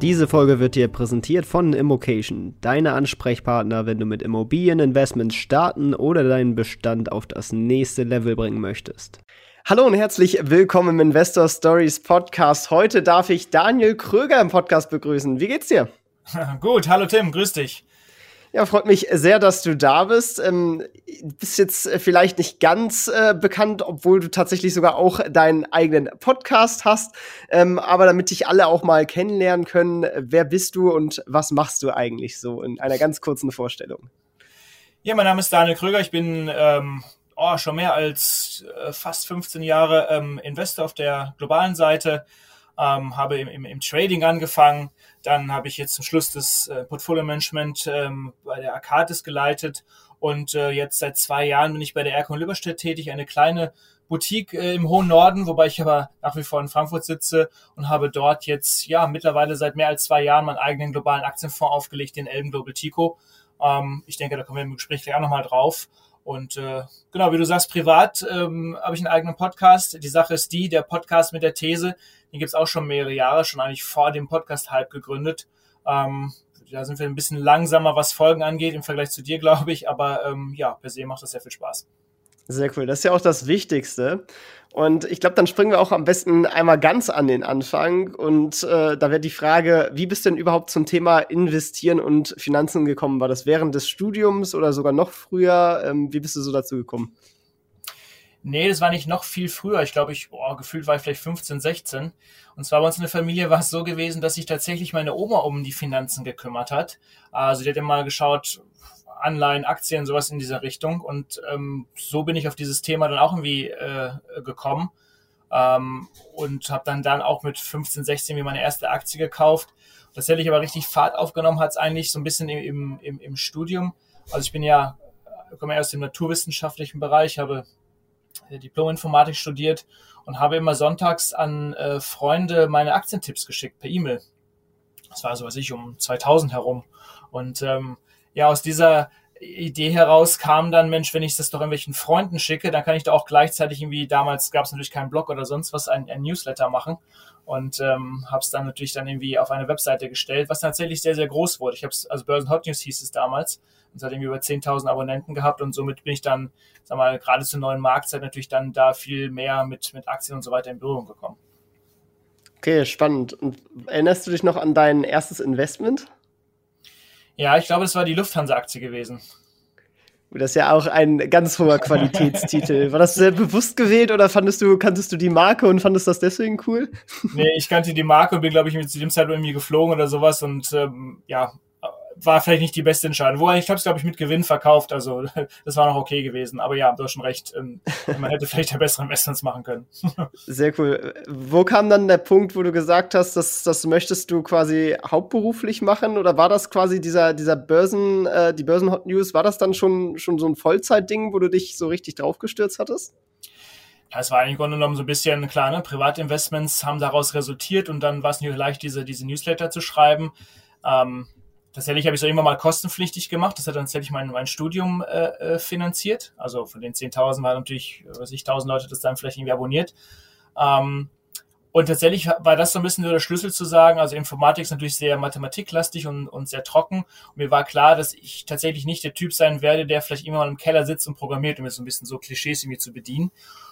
Diese Folge wird dir präsentiert von Immocation, deine Ansprechpartner, wenn du mit Immobilieninvestments starten oder deinen Bestand auf das nächste Level bringen möchtest. Hallo und herzlich willkommen im Investor Stories Podcast. Heute darf ich Daniel Kröger im Podcast begrüßen. Wie geht's dir? Gut, hallo Tim, grüß dich. Ja, freut mich sehr, dass du da bist. Ähm, bist jetzt äh, vielleicht nicht ganz äh, bekannt, obwohl du tatsächlich sogar auch deinen eigenen Podcast hast. Ähm, aber damit dich alle auch mal kennenlernen können, wer bist du und was machst du eigentlich so in einer ganz kurzen Vorstellung? Ja, mein Name ist Daniel Kröger. Ich bin ähm, oh, schon mehr als äh, fast 15 Jahre ähm, Investor auf der globalen Seite ähm, habe im, im, im, Trading angefangen. Dann habe ich jetzt zum Schluss das äh, Portfolio Management ähm, bei der Arcadis geleitet und äh, jetzt seit zwei Jahren bin ich bei der Erkon Lüberstedt tätig, eine kleine Boutique äh, im hohen Norden, wobei ich aber nach wie vor in Frankfurt sitze und habe dort jetzt ja mittlerweile seit mehr als zwei Jahren meinen eigenen globalen Aktienfonds aufgelegt, den Elben Global Tico. Ähm, ich denke, da kommen wir im Gespräch gleich auch nochmal drauf. Und äh, genau, wie du sagst, privat ähm, habe ich einen eigenen Podcast. Die Sache ist die, der Podcast mit der These, den gibt's auch schon mehrere Jahre, schon eigentlich vor dem Podcast-Hype gegründet. Ähm, da sind wir ein bisschen langsamer, was Folgen angeht, im Vergleich zu dir, glaube ich. Aber ähm, ja, per se macht das sehr viel Spaß. Sehr cool. Das ist ja auch das Wichtigste. Und ich glaube, dann springen wir auch am besten einmal ganz an den Anfang. Und äh, da wäre die Frage, wie bist du denn überhaupt zum Thema Investieren und Finanzen gekommen? War das während des Studiums oder sogar noch früher? Ähm, wie bist du so dazu gekommen? Nee, das war nicht noch viel früher. Ich glaube, ich, oh, gefühlt war ich vielleicht 15, 16. Und zwar bei uns in der Familie war es so gewesen, dass sich tatsächlich meine Oma um die Finanzen gekümmert hat. Also die hat immer geschaut, Anleihen, Aktien, sowas in dieser Richtung. Und ähm, so bin ich auf dieses Thema dann auch irgendwie äh, gekommen. Ähm, und habe dann dann auch mit 15, 16 mir meine erste Aktie gekauft. Tatsächlich aber richtig Fahrt aufgenommen hat es eigentlich so ein bisschen im, im, im Studium. Also ich bin ja, komme ja aus dem naturwissenschaftlichen Bereich, habe Diplom-Informatik studiert und habe immer sonntags an äh, Freunde meine Aktientipps geschickt per E-Mail. Das war so, was ich, um 2000 herum. Und ähm, ja, aus dieser Idee heraus kam dann, Mensch, wenn ich das doch irgendwelchen Freunden schicke, dann kann ich da auch gleichzeitig irgendwie, damals gab es natürlich keinen Blog oder sonst was, ein, ein Newsletter machen und ähm, habe es dann natürlich dann irgendwie auf eine Webseite gestellt, was tatsächlich sehr, sehr groß wurde. Ich habe es, also Börsen Hot News hieß es damals und seitdem über 10.000 Abonnenten gehabt und somit bin ich dann, sag mal, gerade zur neuen Marktzeit natürlich dann da viel mehr mit, mit Aktien und so weiter in Berührung gekommen. Okay, spannend. Und erinnerst du dich noch an dein erstes Investment? Ja, ich glaube, es war die Lufthansa-Aktie gewesen. Das ist ja auch ein ganz hoher Qualitätstitel. War das sehr bewusst gewählt oder fandest du, kanntest du die Marke und fandest das deswegen cool? Nee, ich kannte die Marke und bin, glaube ich, zu dem Zeitpunkt irgendwie geflogen oder sowas und ähm, ja, war vielleicht nicht die beste Entscheidung. Wobei ich habe es, glaube ich, mit Gewinn verkauft, also das war noch okay gewesen. Aber ja, du hast schon recht, ähm, man hätte vielleicht ja bessere Investments machen können. Sehr cool. Wo kam dann der Punkt, wo du gesagt hast, dass das möchtest du quasi hauptberuflich machen? Oder war das quasi dieser, dieser Börsen, äh, die Börsen Hot News, war das dann schon, schon so ein Vollzeitding, wo du dich so richtig draufgestürzt hattest? Es war eigentlich im Grunde genommen so ein bisschen, klar, ne, Privatinvestments haben daraus resultiert und dann war es nicht leicht, diese, diese Newsletter zu schreiben. Ähm, Tatsächlich habe ich es irgendwann mal kostenpflichtig gemacht. Das hat dann tatsächlich mein, mein Studium äh, äh finanziert. Also von den 10.000 waren natürlich, weiß ich, 1.000 Leute das dann vielleicht irgendwie abonniert. Ähm, und tatsächlich war das so ein bisschen der Schlüssel zu sagen, also Informatik ist natürlich sehr mathematiklastig und, und sehr trocken. Und mir war klar, dass ich tatsächlich nicht der Typ sein werde, der vielleicht immer mal im Keller sitzt und programmiert, um mir so ein bisschen so Klischees irgendwie zu bedienen.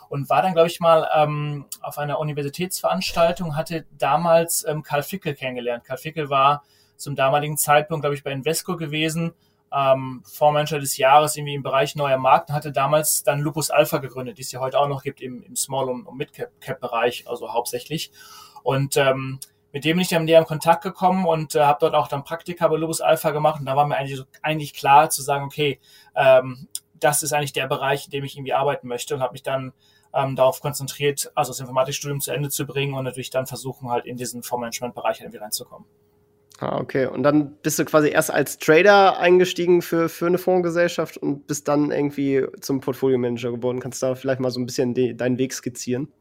Und war dann, glaube ich, mal ähm, auf einer Universitätsveranstaltung, hatte damals ähm, Karl Fickel kennengelernt. Karl Fickel war zum damaligen Zeitpunkt, glaube ich, bei Invesco gewesen, ähm, Fondsmanager des Jahres irgendwie im Bereich neuer Markt und hatte damals dann Lupus Alpha gegründet, die es ja heute auch noch gibt im, im Small- und, Mid-Cap-Bereich, also hauptsächlich. Und ähm, mit dem bin ich dann näher in Kontakt gekommen und äh, habe dort auch dann Praktika bei Lupus Alpha gemacht und da war mir eigentlich, eigentlich klar zu sagen, okay, ähm, das ist eigentlich der Bereich, in dem ich irgendwie arbeiten möchte und habe mich dann ähm, darauf konzentriert, also das Informatikstudium zu Ende zu bringen und natürlich dann versuchen, halt in diesen Fondsmanagement-Bereich irgendwie reinzukommen. Ah, okay. Und dann bist du quasi erst als Trader eingestiegen für, für eine Fondsgesellschaft und bist dann irgendwie zum Portfolio-Manager geworden. Kannst du da vielleicht mal so ein bisschen de deinen Weg skizzieren?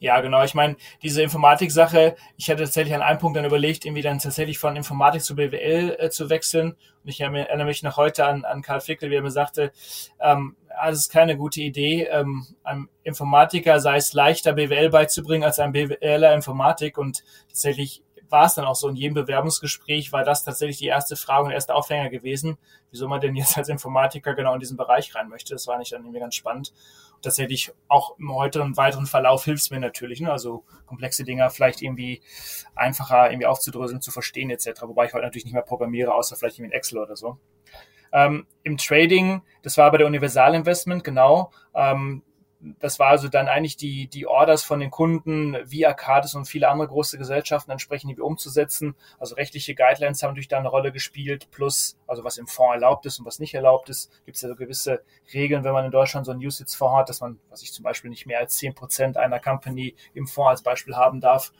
Ja, genau. Ich meine, diese Informatik-Sache, ich hatte tatsächlich an einem Punkt dann überlegt, irgendwie dann tatsächlich von Informatik zu BWL äh, zu wechseln. Und ich erinnere mich noch heute an, an Karl Fickel, wie er mir sagte, ähm, ah, das ist keine gute Idee, ähm, einem Informatiker sei es leichter, BWL beizubringen, als einem BWLer Informatik. Und tatsächlich war es dann auch so, in jedem Bewerbungsgespräch war das tatsächlich die erste Frage und der erste Aufhänger gewesen, wieso man denn jetzt als Informatiker genau in diesen Bereich rein möchte. Das war nicht dann irgendwie ganz spannend. Und tatsächlich auch im heutigen weiteren Verlauf hilft es mir natürlich, ne? also komplexe Dinge vielleicht irgendwie einfacher irgendwie aufzudröseln, zu verstehen etc. Wobei ich heute natürlich nicht mehr programmiere, außer vielleicht in Excel oder so. Ähm, Im Trading, das war bei der Universal Investment, genau. Ähm, das war also dann eigentlich die, die Orders von den Kunden wie Arcadis und viele andere große Gesellschaften entsprechend irgendwie umzusetzen. Also rechtliche Guidelines haben natürlich da eine Rolle gespielt, plus, also was im Fonds erlaubt ist und was nicht erlaubt ist, gibt es ja so gewisse Regeln, wenn man in Deutschland so einen Usage-Fonds hat, dass man, was ich zum Beispiel nicht mehr als zehn Prozent einer Company im Fonds als Beispiel haben darf.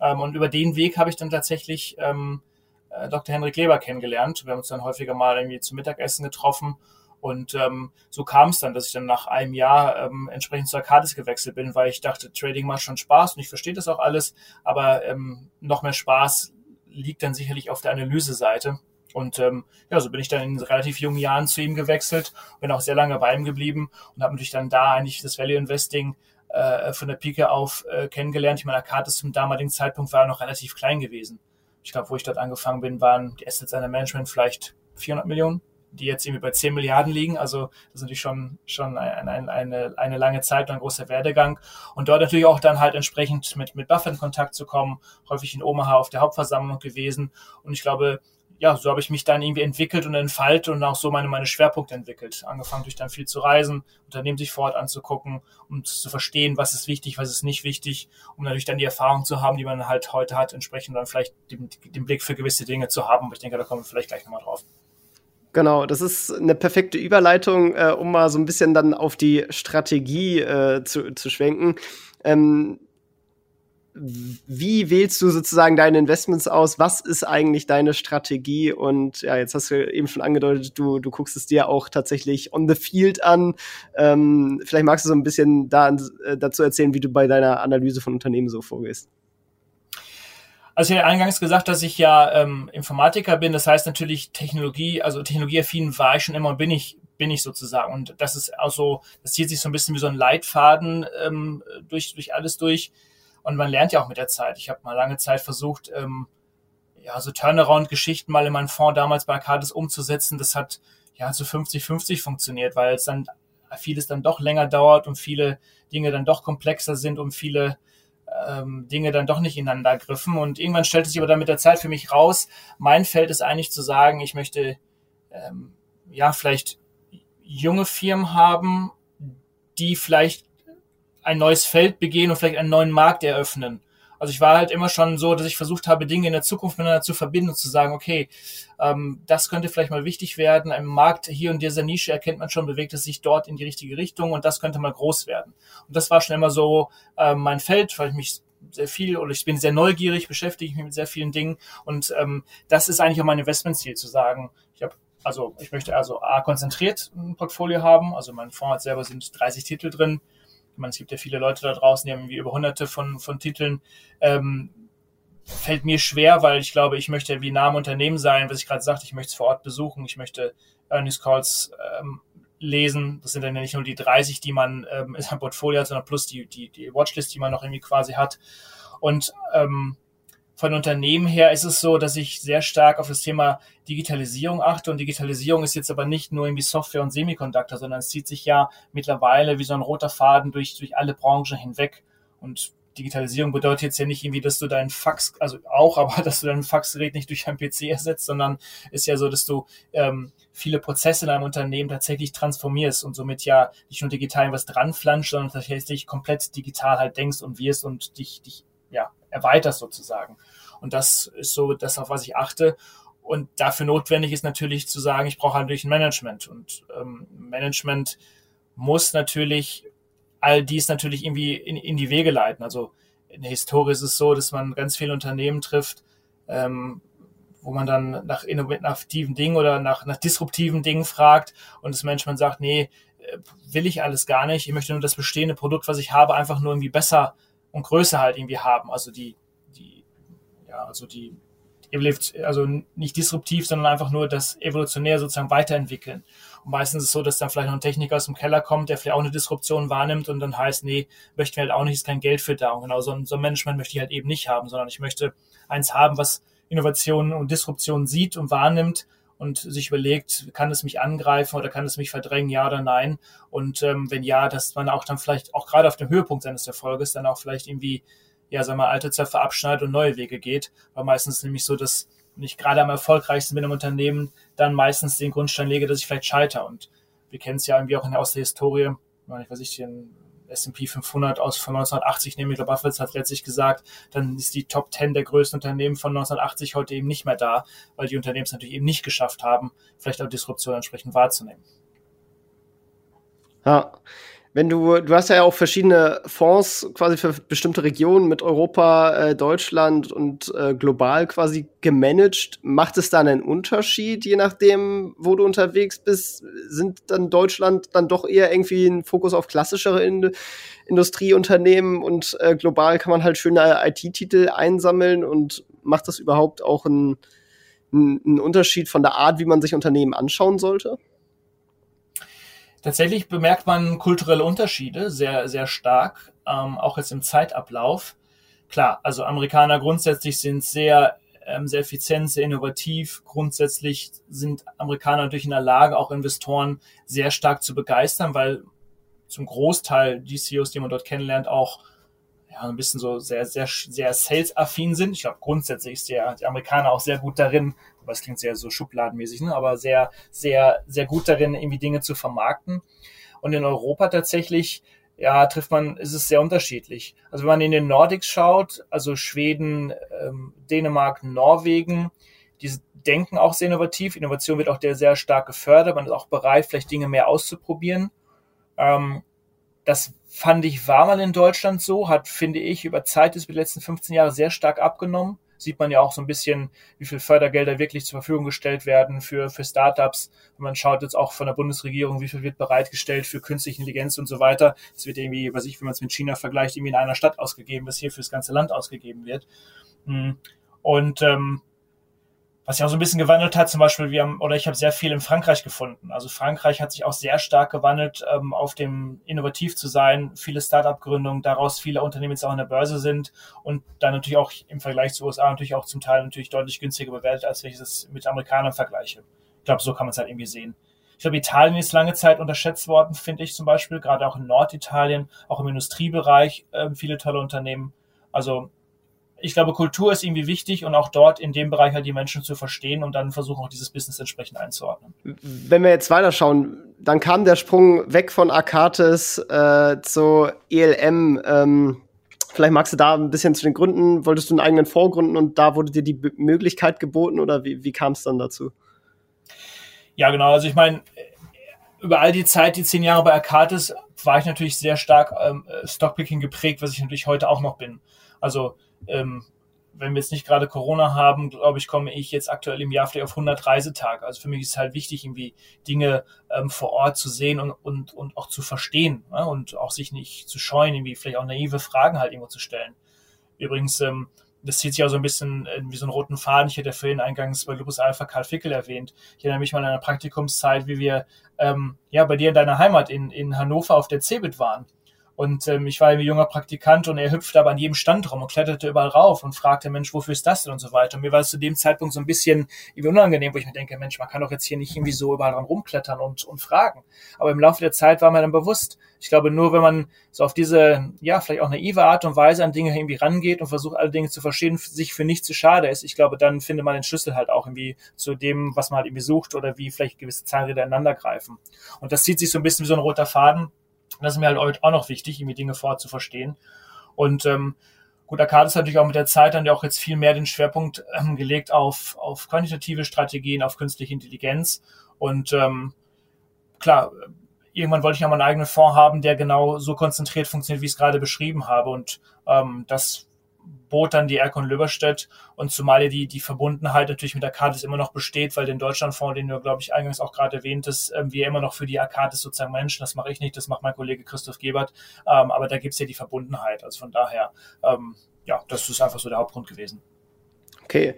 Ähm, und über den Weg habe ich dann tatsächlich ähm, äh, Dr. Henrik Leber kennengelernt. Wir haben uns dann häufiger mal irgendwie zum Mittagessen getroffen und ähm, so kam es dann, dass ich dann nach einem Jahr ähm, entsprechend zu Arcadis gewechselt bin, weil ich dachte, Trading macht schon Spaß und ich verstehe das auch alles, aber ähm, noch mehr Spaß liegt dann sicherlich auf der Analyse-Seite. Und ähm, ja, so bin ich dann in relativ jungen Jahren zu ihm gewechselt, bin auch sehr lange bei ihm geblieben und habe natürlich dann da eigentlich das Value Investing äh, von der Pike auf äh, kennengelernt. Ich meine, Arcadis zum damaligen Zeitpunkt war noch relativ klein gewesen. Ich glaube, wo ich dort angefangen bin, waren die Assets under Management vielleicht 400 Millionen die jetzt irgendwie bei 10 Milliarden liegen. Also das ist natürlich schon, schon eine, eine, eine lange Zeit und ein großer Werdegang. Und dort natürlich auch dann halt entsprechend mit, mit Buffett in Kontakt zu kommen, häufig in Omaha auf der Hauptversammlung gewesen. Und ich glaube, ja, so habe ich mich dann irgendwie entwickelt und entfaltet und auch so meine, meine Schwerpunkte entwickelt. Angefangen durch dann viel zu reisen, Unternehmen sich vor Ort anzugucken, um zu verstehen, was ist wichtig, was ist nicht wichtig, um natürlich dann die Erfahrung zu haben, die man halt heute hat, entsprechend dann vielleicht den, den Blick für gewisse Dinge zu haben. Aber ich denke, da kommen wir vielleicht gleich nochmal drauf. Genau, das ist eine perfekte Überleitung, äh, um mal so ein bisschen dann auf die Strategie äh, zu, zu schwenken. Ähm, wie wählst du sozusagen deine Investments aus? Was ist eigentlich deine Strategie? Und ja, jetzt hast du eben schon angedeutet, du, du guckst es dir auch tatsächlich on the field an. Ähm, vielleicht magst du so ein bisschen da, äh, dazu erzählen, wie du bei deiner Analyse von Unternehmen so vorgehst. Also ich hatte eingangs gesagt, dass ich ja ähm, Informatiker bin. Das heißt natürlich Technologie, also technologieaffin war ich schon immer und bin ich, bin ich sozusagen. Und das ist auch so, das zieht sich so ein bisschen wie so ein Leitfaden ähm, durch, durch alles durch. Und man lernt ja auch mit der Zeit. Ich habe mal lange Zeit versucht, ähm, ja, so Turnaround-Geschichten mal in meinen Fonds damals bei Arcadis umzusetzen. Das hat ja zu 50-50 funktioniert, weil es dann vieles dann doch länger dauert und viele Dinge dann doch komplexer sind und viele ähm, Dinge dann doch nicht ineinander griffen. Und irgendwann stellte sich aber dann mit der Zeit für mich raus, mein Feld ist eigentlich zu sagen, ich möchte ähm, ja vielleicht junge Firmen haben, die vielleicht ein neues Feld begehen und vielleicht einen neuen Markt eröffnen. Also ich war halt immer schon so, dass ich versucht habe, Dinge in der Zukunft miteinander zu verbinden und zu sagen, okay, ähm, das könnte vielleicht mal wichtig werden. Ein Markt hier in dieser Nische erkennt man schon, bewegt es sich dort in die richtige Richtung und das könnte mal groß werden. Und das war schon immer so ähm, mein Feld, weil ich mich sehr viel oder ich bin sehr neugierig, beschäftige mich mit sehr vielen Dingen und ähm, das ist eigentlich auch mein Investmentziel, zu sagen, ich habe also ich möchte also A konzentriert ein Portfolio haben, also mein Fonds selber sind 30 Titel drin, meine, es gibt ja viele Leute da draußen, die haben irgendwie über hunderte von, von Titeln. Ähm, fällt mir schwer, weil ich glaube, ich möchte wie nah am Unternehmen sein, was ich gerade sagte, ich möchte es vor Ort besuchen, ich möchte Earnings Calls ähm, lesen. Das sind dann nicht nur die 30, die man ähm, in seinem Portfolio hat, sondern plus die, die, die Watchlist, die man noch irgendwie quasi hat. Und ähm, von Unternehmen her ist es so, dass ich sehr stark auf das Thema Digitalisierung achte. Und Digitalisierung ist jetzt aber nicht nur irgendwie Software und Semiconductor, sondern es zieht sich ja mittlerweile wie so ein roter Faden durch, durch alle Branchen hinweg. Und Digitalisierung bedeutet jetzt ja nicht irgendwie, dass du deinen Fax, also auch, aber dass du dein Faxgerät nicht durch ein PC ersetzt, sondern ist ja so, dass du ähm, viele Prozesse in einem Unternehmen tatsächlich transformierst und somit ja nicht nur digital was dran flanscht, sondern tatsächlich komplett digital halt denkst und wirst und dich, dich erweiterst sozusagen. Und das ist so das, auf was ich achte. Und dafür notwendig ist natürlich zu sagen, ich brauche natürlich ein Management. Und ähm, Management muss natürlich all dies natürlich irgendwie in, in die Wege leiten. Also in der Historie ist es so, dass man ganz viele Unternehmen trifft, ähm, wo man dann nach innovativen Dingen oder nach, nach disruptiven Dingen fragt und das Management sagt, nee, äh, will ich alles gar nicht. Ich möchte nur das bestehende Produkt, was ich habe, einfach nur irgendwie besser und größer halt irgendwie haben. Also die, die, ja, also die, also nicht disruptiv, sondern einfach nur das evolutionär sozusagen weiterentwickeln. Und meistens ist es so, dass dann vielleicht noch ein Techniker aus dem Keller kommt, der vielleicht auch eine Disruption wahrnimmt und dann heißt, nee, möchten wir halt auch nicht, ist kein Geld für da. Und genau so ein, so ein Management möchte ich halt eben nicht haben, sondern ich möchte eins haben, was Innovationen und Disruptionen sieht und wahrnimmt und sich überlegt, kann es mich angreifen oder kann es mich verdrängen, ja oder nein? Und ähm, wenn ja, dass man auch dann vielleicht auch gerade auf dem Höhepunkt seines Erfolges dann auch vielleicht irgendwie, ja, sagen wir mal, alte Zöpfe abschneidet und neue Wege geht. Weil meistens nämlich so, dass ich gerade am erfolgreichsten bin im Unternehmen, dann meistens den Grundstein lege, dass ich vielleicht scheitere. Und wir kennen es ja irgendwie auch in der, aus der Historie, ich weiß nicht, den S&P 500 aus von 1980 nehmen. Ich glaube, Buffett hat letztlich gesagt, dann ist die Top 10 der größten Unternehmen von 1980 heute eben nicht mehr da, weil die Unternehmen es natürlich eben nicht geschafft haben, vielleicht auch Disruption entsprechend wahrzunehmen. Ja, wenn du, du hast ja auch verschiedene Fonds quasi für bestimmte Regionen mit Europa, äh, Deutschland und äh, global quasi gemanagt. Macht es da einen Unterschied, je nachdem, wo du unterwegs bist? Sind dann Deutschland dann doch eher irgendwie ein Fokus auf klassischere In Industrieunternehmen und äh, global kann man halt schöne IT-Titel einsammeln und macht das überhaupt auch einen, einen Unterschied von der Art, wie man sich Unternehmen anschauen sollte? Tatsächlich bemerkt man kulturelle Unterschiede sehr, sehr stark, ähm, auch jetzt im Zeitablauf. Klar, also Amerikaner grundsätzlich sind sehr, ähm, sehr effizient, sehr innovativ. Grundsätzlich sind Amerikaner natürlich in der Lage, auch Investoren sehr stark zu begeistern, weil zum Großteil die CEOs, die man dort kennenlernt, auch ja, ein bisschen so sehr, sehr, sehr sales-affin sind. Ich glaube, grundsätzlich ist der, der Amerikaner auch sehr gut darin, aber es klingt sehr so schubladenmäßig, ne? aber sehr, sehr, sehr gut darin, irgendwie Dinge zu vermarkten. Und in Europa tatsächlich, ja, trifft man, ist es sehr unterschiedlich. Also wenn man in den Nordics schaut, also Schweden, ähm, Dänemark, Norwegen, die denken auch sehr innovativ. Innovation wird auch sehr, sehr stark gefördert. Man ist auch bereit, vielleicht Dinge mehr auszuprobieren. Ähm, das fand ich war mal in Deutschland so, hat, finde ich, über Zeit des letzten 15 Jahre sehr stark abgenommen. Sieht man ja auch so ein bisschen, wie viel Fördergelder wirklich zur Verfügung gestellt werden für, für Startups. Und man schaut jetzt auch von der Bundesregierung, wie viel wird bereitgestellt für künstliche Intelligenz und so weiter. Es wird irgendwie, was ich, wenn man es mit China vergleicht, irgendwie in einer Stadt ausgegeben, was hier fürs ganze Land ausgegeben wird. Hm. Und ähm, was sich auch so ein bisschen gewandelt hat, zum Beispiel, wir haben, oder ich habe sehr viel in Frankreich gefunden. Also Frankreich hat sich auch sehr stark gewandelt, ähm, auf dem innovativ zu sein, viele Start-up-Gründungen, daraus viele Unternehmen jetzt auch in der Börse sind und dann natürlich auch im Vergleich zu USA natürlich auch zum Teil natürlich deutlich günstiger bewertet, als wenn ich das mit Amerikanern vergleiche. Ich glaube, so kann man es halt irgendwie sehen. Ich glaube, Italien ist lange Zeit unterschätzt worden, finde ich zum Beispiel, gerade auch in Norditalien, auch im Industriebereich, äh, viele tolle Unternehmen. Also ich glaube, Kultur ist irgendwie wichtig und auch dort in dem Bereich halt die Menschen zu verstehen und dann versuchen auch dieses Business entsprechend einzuordnen. Wenn wir jetzt weiterschauen, dann kam der Sprung weg von Akates äh, zu ELM. Ähm, vielleicht magst du da ein bisschen zu den Gründen, wolltest du einen eigenen Vorgründen und da wurde dir die B Möglichkeit geboten oder wie, wie kam es dann dazu? Ja, genau. Also ich meine, über all die Zeit, die zehn Jahre bei Akates, war ich natürlich sehr stark ähm, Stockpicking geprägt, was ich natürlich heute auch noch bin. Also ähm, wenn wir jetzt nicht gerade Corona haben, glaube ich, komme ich jetzt aktuell im Jahr vielleicht auf 100 Reisetage. Also für mich ist es halt wichtig, irgendwie Dinge ähm, vor Ort zu sehen und, und, und auch zu verstehen ne? und auch sich nicht zu scheuen, irgendwie vielleicht auch naive Fragen halt irgendwo zu stellen. Übrigens, ähm, das zieht sich auch so ein bisschen äh, wie so einen roten Faden. Ich hätte vorhin eingangs bei Lupus Alpha Karl Fickel erwähnt. Ich erinnere mich mal an eine Praktikumszeit, wie wir ähm, ja bei dir in deiner Heimat in, in Hannover auf der CeBIT waren. Und ähm, ich war ein junger Praktikant und er hüpfte aber an jedem Stand rum und kletterte überall rauf und fragte, Mensch, wofür ist das denn und so weiter. Und mir war es zu dem Zeitpunkt so ein bisschen unangenehm, wo ich mir denke, Mensch, man kann doch jetzt hier nicht irgendwie so überall dran rumklettern und, und fragen. Aber im Laufe der Zeit war mir dann bewusst, ich glaube, nur wenn man so auf diese, ja, vielleicht auch naive Art und Weise an Dinge irgendwie rangeht und versucht, alle Dinge zu verstehen, sich für nichts zu schade ist, ich glaube, dann findet man den Schlüssel halt auch irgendwie zu dem, was man halt irgendwie sucht oder wie vielleicht gewisse Zahnräder ineinander greifen. Und das zieht sich so ein bisschen wie so ein roter Faden das ist mir halt auch noch wichtig, irgendwie Dinge vorher zu verstehen. Und ähm, gut, Arcade ist natürlich auch mit der Zeit dann ja auch jetzt viel mehr den Schwerpunkt ähm, gelegt auf, auf quantitative Strategien, auf künstliche Intelligenz. Und ähm, klar, irgendwann wollte ich ja mal einen eigenen Fonds haben, der genau so konzentriert funktioniert, wie ich es gerade beschrieben habe. Und ähm, das bot dann die Erkon Löberstedt und zumal die, die Verbundenheit natürlich mit Arcadis immer noch besteht, weil den Deutschlandfonds, den du, glaube ich, eingangs auch gerade erwähntest, ähm, wir immer noch für die Arcadis sozusagen Menschen, das mache ich nicht, das macht mein Kollege Christoph Gebert, ähm, aber da gibt's ja die Verbundenheit. Also von daher, ähm, ja, das ist einfach so der Hauptgrund gewesen. Okay.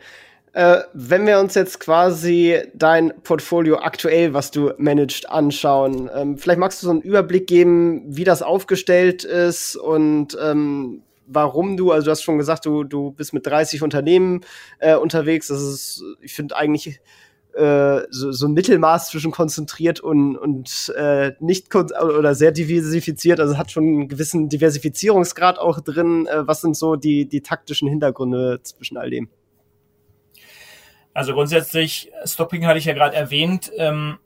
Äh, wenn wir uns jetzt quasi dein Portfolio aktuell, was du managst, anschauen, ähm, vielleicht magst du so einen Überblick geben, wie das aufgestellt ist und ähm, warum du, also du hast schon gesagt, du, du bist mit 30 Unternehmen äh, unterwegs. Das ist, ich finde eigentlich äh, so, so ein Mittelmaß zwischen konzentriert und, und äh, nicht oder sehr diversifiziert. Also hat schon einen gewissen Diversifizierungsgrad auch drin. Äh, was sind so die, die taktischen Hintergründe zwischen all dem? Also grundsätzlich, Stopping hatte ich ja gerade erwähnt. Ähm,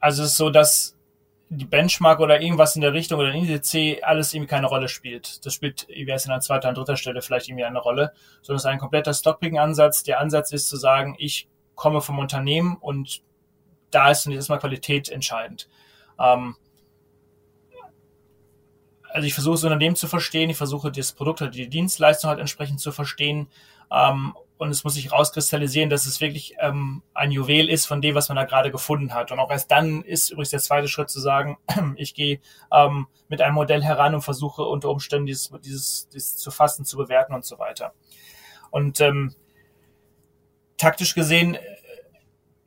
also es ist so, dass die Benchmark oder irgendwas in der Richtung oder ein Indiz alles irgendwie keine Rolle spielt. Das spielt wie erst an zweiter und dritter Stelle vielleicht irgendwie eine Rolle, sondern es ist ein kompletter Stockpicking-Ansatz. Der Ansatz ist zu sagen, ich komme vom Unternehmen und da ist zunächst mal Qualität entscheidend. Ähm, also ich versuche das Unternehmen zu verstehen, ich versuche das Produkt oder die Dienstleistung halt entsprechend zu verstehen ähm, und es muss sich rauskristallisieren, dass es wirklich ähm, ein Juwel ist von dem, was man da gerade gefunden hat. Und auch erst dann ist übrigens der zweite Schritt zu sagen, ich gehe ähm, mit einem Modell heran und versuche unter Umständen dieses, dieses, dieses zu fassen, zu bewerten und so weiter. Und ähm, taktisch gesehen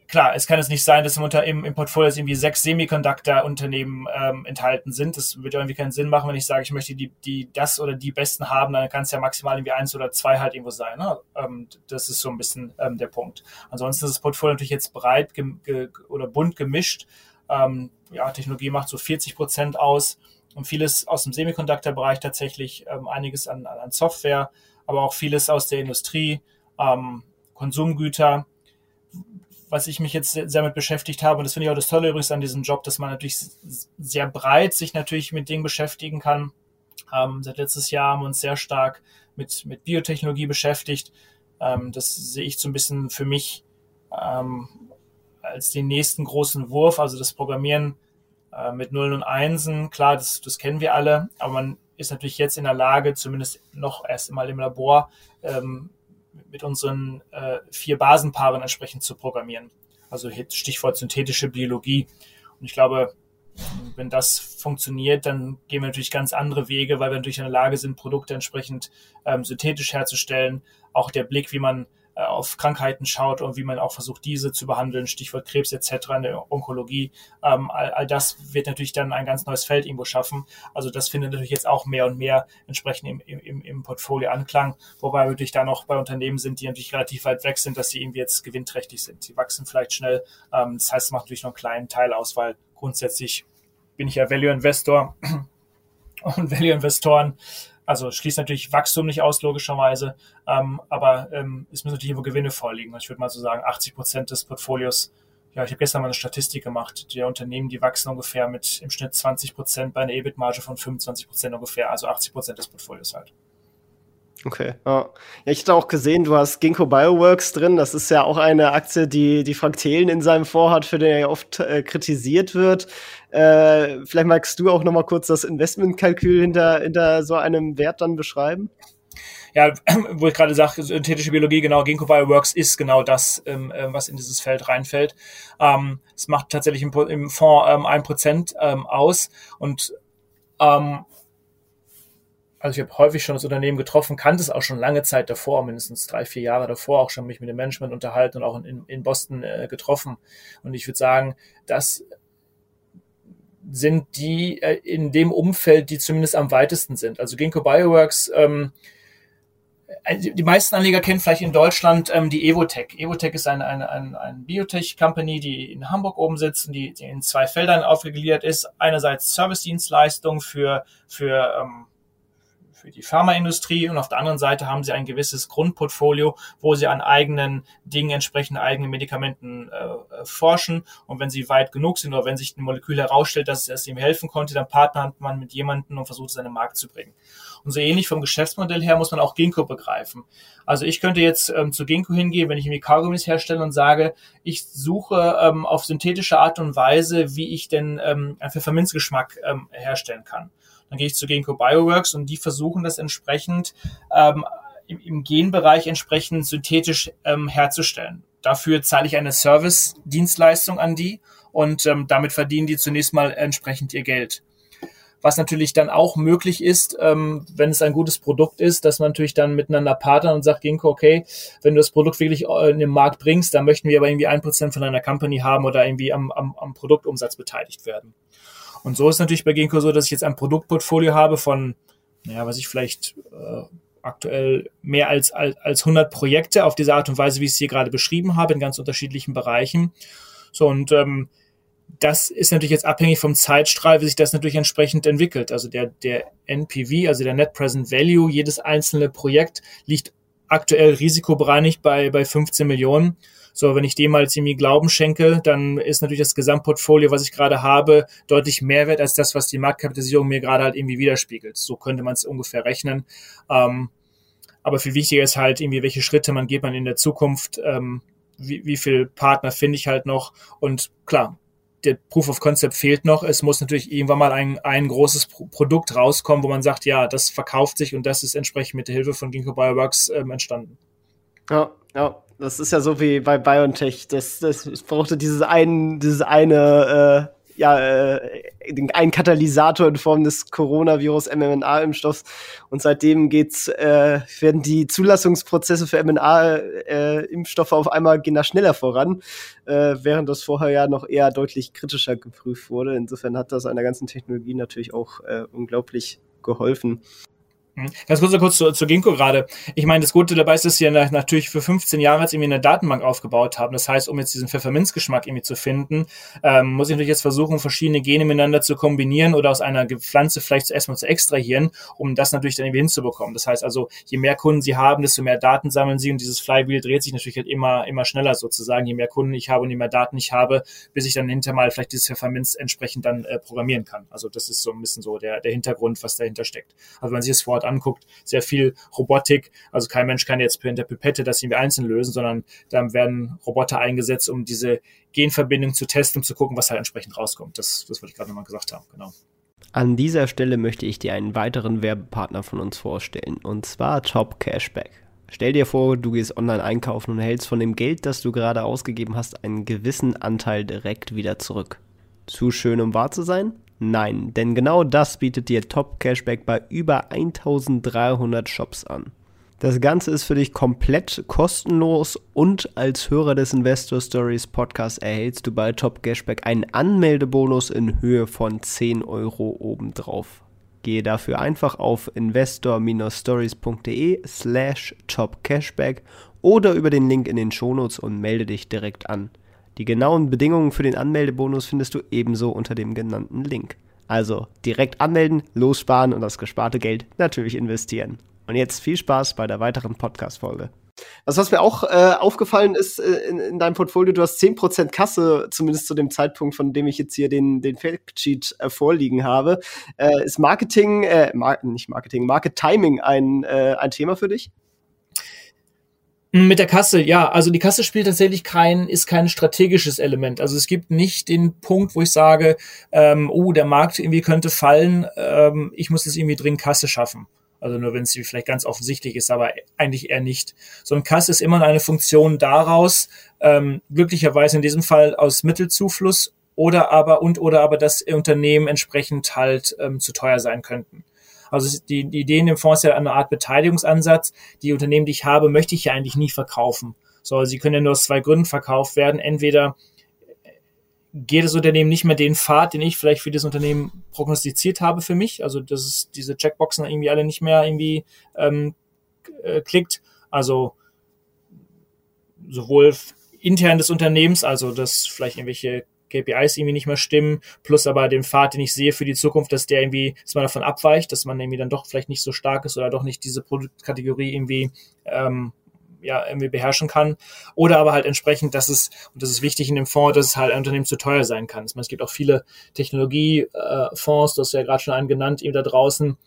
klar, es kann es nicht sein, dass im, unter, im, im Portfolio irgendwie sechs Semiconductor-Unternehmen ähm, enthalten sind. Das würde irgendwie keinen Sinn machen, wenn ich sage, ich möchte die, die das oder die besten haben, dann kann es ja maximal irgendwie eins oder zwei halt irgendwo sein. Ne? Ähm, das ist so ein bisschen ähm, der Punkt. Ansonsten ist das Portfolio natürlich jetzt breit oder bunt gemischt. Ähm, ja, Technologie macht so 40 Prozent aus und vieles aus dem Semiconductor-Bereich tatsächlich, ähm, einiges an, an Software, aber auch vieles aus der Industrie, ähm, Konsumgüter was ich mich jetzt sehr mit beschäftigt habe, und das finde ich auch das Tolle übrigens an diesem Job, dass man natürlich sehr breit sich natürlich mit Dingen beschäftigen kann. Ähm, seit letztes Jahr haben wir uns sehr stark mit, mit Biotechnologie beschäftigt. Ähm, das sehe ich so ein bisschen für mich ähm, als den nächsten großen Wurf, also das Programmieren äh, mit Nullen und Einsen. Klar, das, das kennen wir alle, aber man ist natürlich jetzt in der Lage, zumindest noch erst einmal im Labor, ähm, mit unseren äh, vier Basenpaaren entsprechend zu programmieren. Also Stichwort synthetische Biologie. Und ich glaube, wenn das funktioniert, dann gehen wir natürlich ganz andere Wege, weil wir natürlich in der Lage sind, Produkte entsprechend ähm, synthetisch herzustellen. Auch der Blick, wie man auf Krankheiten schaut und wie man auch versucht, diese zu behandeln, Stichwort Krebs etc. in der Onkologie. Ähm, all, all das wird natürlich dann ein ganz neues Feld irgendwo schaffen. Also das findet natürlich jetzt auch mehr und mehr entsprechend im, im, im Portfolio Anklang, wobei wir natürlich da noch bei Unternehmen sind, die natürlich relativ weit weg sind, dass sie irgendwie jetzt gewinnträchtig sind. Sie wachsen vielleicht schnell. Ähm, das heißt, es macht natürlich noch einen kleinen Teil aus, weil grundsätzlich bin ich ja Value Investor und Value Investoren also schließt natürlich Wachstum nicht aus, logischerweise, ähm, aber ähm, es müssen natürlich irgendwo Gewinne vorliegen. Ich würde mal so sagen, 80 Prozent des Portfolios, ja, ich habe gestern mal eine Statistik gemacht, die Unternehmen, die wachsen ungefähr mit im Schnitt 20 Prozent bei einer EBIT-Marge von 25 Prozent ungefähr, also 80 Prozent des Portfolios halt. Okay, ja. ja. Ich hatte auch gesehen, du hast Ginkgo Bioworks drin. Das ist ja auch eine Aktie, die die Frank Thelen in seinem Fonds hat, für den er ja oft äh, kritisiert wird. Äh, vielleicht magst du auch noch mal kurz das Investmentkalkül hinter, hinter so einem Wert dann beschreiben? Ja, wo ich gerade sage, synthetische Biologie, genau, Ginkgo Bioworks ist genau das, ähm, äh, was in dieses Feld reinfällt. Ähm, es macht tatsächlich im, im Fonds ähm, ein Prozent ähm, aus und ähm, also ich habe häufig schon das Unternehmen getroffen, kannte es auch schon lange Zeit davor, mindestens drei, vier Jahre davor, auch schon mich mit dem Management unterhalten und auch in, in Boston äh, getroffen. Und ich würde sagen, das sind die äh, in dem Umfeld, die zumindest am weitesten sind. Also Ginkgo Bioworks, ähm, äh, die meisten Anleger kennen vielleicht in Deutschland ähm, die Evotech. Evotech ist eine, eine, eine, eine Biotech-Company, die in Hamburg oben sitzt und die, die in zwei Feldern aufgegliedert ist. Einerseits Service-Dienstleistung für, für ähm, für die Pharmaindustrie und auf der anderen Seite haben sie ein gewisses Grundportfolio, wo sie an eigenen Dingen, entsprechend eigenen Medikamenten äh, forschen und wenn sie weit genug sind oder wenn sich ein Molekül herausstellt, dass es ihm helfen konnte, dann partnert man mit jemandem und versucht es an den Markt zu bringen. Und so ähnlich vom Geschäftsmodell her muss man auch Ginkgo begreifen. Also ich könnte jetzt ähm, zu Ginkgo hingehen, wenn ich mir Kaugummis herstelle und sage, ich suche ähm, auf synthetische Art und Weise, wie ich denn ähm, einen Pfefferminzgeschmack ähm, herstellen kann Dann gehe ich zu Ginkgo Bioworks und die versuchen das entsprechend ähm, im, im Genbereich entsprechend synthetisch ähm, herzustellen. Dafür zahle ich eine Service-Dienstleistung an die und ähm, damit verdienen die zunächst mal entsprechend ihr Geld. Was natürlich dann auch möglich ist, ähm, wenn es ein gutes Produkt ist, dass man natürlich dann miteinander partnert und sagt, Ginkgo, okay, wenn du das Produkt wirklich äh, in den Markt bringst, dann möchten wir aber irgendwie ein Prozent von deiner Company haben oder irgendwie am, am, am Produktumsatz beteiligt werden. Und so ist natürlich bei Ginkgo so, dass ich jetzt ein Produktportfolio habe von, naja, was ich vielleicht äh, aktuell mehr als, als, als 100 Projekte auf diese Art und Weise, wie ich es hier gerade beschrieben habe, in ganz unterschiedlichen Bereichen. So, und ähm, das ist natürlich jetzt abhängig vom Zeitstrahl, wie sich das natürlich entsprechend entwickelt. Also der, der NPV, also der Net Present Value, jedes einzelne Projekt liegt aktuell risikobereinigt bei, bei 15 Millionen. So, wenn ich dem mal irgendwie Glauben schenke, dann ist natürlich das Gesamtportfolio, was ich gerade habe, deutlich mehr wert als das, was die Marktkapitalisierung mir gerade halt irgendwie widerspiegelt. So könnte man es ungefähr rechnen. Ähm, aber viel wichtiger ist halt irgendwie, welche Schritte man geht man in der Zukunft, ähm, wie, wie viel Partner finde ich halt noch. Und klar, der Proof of Concept fehlt noch. Es muss natürlich irgendwann mal ein, ein großes Pro Produkt rauskommen, wo man sagt, ja, das verkauft sich und das ist entsprechend mit der Hilfe von Ginkgo Bioworks ähm, entstanden. Ja, ja. Das ist ja so wie bei BioNTech. Das, das brauchte dieses, ein, dieses eine, äh, ja, äh, einen Katalysator in Form des Coronavirus mRNA-Impfstoffs. Und seitdem geht's, äh, werden die Zulassungsprozesse für mRNA-Impfstoffe auf einmal gehen da schneller voran, äh, während das vorher ja noch eher deutlich kritischer geprüft wurde. Insofern hat das einer ganzen Technologie natürlich auch äh, unglaublich geholfen. Mhm. Ganz kurz, kurz zu, zu Ginkgo gerade. Ich meine, das Gute dabei ist, dass wir natürlich für 15 Jahre jetzt irgendwie eine Datenbank aufgebaut haben. Das heißt, um jetzt diesen Pfefferminzgeschmack irgendwie zu finden, ähm, muss ich natürlich jetzt versuchen, verschiedene Gene miteinander zu kombinieren oder aus einer Pflanze vielleicht erstmal zu extrahieren, um das natürlich dann irgendwie hinzubekommen. Das heißt also, je mehr Kunden sie haben, desto mehr Daten sammeln sie und dieses Flywheel dreht sich natürlich halt immer, immer schneller sozusagen. Je mehr Kunden ich habe und je mehr Daten ich habe, bis ich dann hinterher mal vielleicht dieses Pfefferminz entsprechend dann äh, programmieren kann. Also das ist so ein bisschen so der, der Hintergrund, was dahinter steckt. Also wenn man sich das Wort anguckt, sehr viel Robotik. Also kein Mensch kann jetzt per Pipette das irgendwie einzeln lösen, sondern dann werden Roboter eingesetzt, um diese Genverbindung zu testen, um zu gucken, was halt entsprechend rauskommt. Das, das wollte ich gerade nochmal gesagt haben, genau. An dieser Stelle möchte ich dir einen weiteren Werbepartner von uns vorstellen, und zwar Top Cashback. Stell dir vor, du gehst online einkaufen und hältst von dem Geld, das du gerade ausgegeben hast, einen gewissen Anteil direkt wieder zurück. Zu schön, um wahr zu sein? Nein, denn genau das bietet dir Top Cashback bei über 1300 Shops an. Das Ganze ist für dich komplett kostenlos und als Hörer des Investor Stories Podcast erhältst du bei Top Cashback einen Anmeldebonus in Höhe von 10 Euro obendrauf. Gehe dafür einfach auf investor-stories.de slash topcashback oder über den Link in den Shownotes und melde dich direkt an. Die genauen Bedingungen für den Anmeldebonus findest du ebenso unter dem genannten Link. Also direkt anmelden, lossparen und das gesparte Geld natürlich investieren. Und jetzt viel Spaß bei der weiteren Podcast-Folge. Das, was mir auch äh, aufgefallen ist äh, in, in, deinem Portfolio, du hast 10% Kasse, zumindest zu dem Zeitpunkt, von dem ich jetzt hier den, den Factsheet äh, vorliegen habe. Äh, ist Marketing, äh, Mar nicht Marketing, Market Timing ein, äh, ein Thema für dich? Mit der Kasse, ja, also die Kasse spielt tatsächlich kein, ist kein strategisches Element. Also es gibt nicht den Punkt, wo ich sage, ähm, oh, der Markt irgendwie könnte fallen, ähm, ich muss jetzt irgendwie dringend Kasse schaffen. Also nur wenn es vielleicht ganz offensichtlich ist, aber eigentlich eher nicht. So ein Kasse ist immer eine Funktion daraus, ähm, glücklicherweise in diesem Fall aus Mittelzufluss oder aber und oder aber das Unternehmen entsprechend halt ähm, zu teuer sein könnten. Also die, die Idee in dem Fonds ist ja eine Art Beteiligungsansatz. Die Unternehmen, die ich habe, möchte ich ja eigentlich nie verkaufen. So, sie können ja nur aus zwei Gründen verkauft werden. Entweder geht das Unternehmen nicht mehr den Pfad, den ich vielleicht für das Unternehmen prognostiziert habe für mich. Also dass es diese Checkboxen irgendwie alle nicht mehr irgendwie ähm, äh, klickt. Also sowohl intern des Unternehmens, also dass vielleicht irgendwelche KPIs irgendwie nicht mehr stimmen, plus aber den Pfad, den ich sehe für die Zukunft, dass der irgendwie, dass man davon abweicht, dass man irgendwie dann doch vielleicht nicht so stark ist oder doch nicht diese Produktkategorie irgendwie ähm, ja, irgendwie beherrschen kann. Oder aber halt entsprechend, dass es, und das ist wichtig in dem Fonds, dass es halt ein Unternehmen zu teuer sein kann. Es gibt auch viele Technologiefonds, äh, du hast ja gerade schon einen genannt, eben da draußen,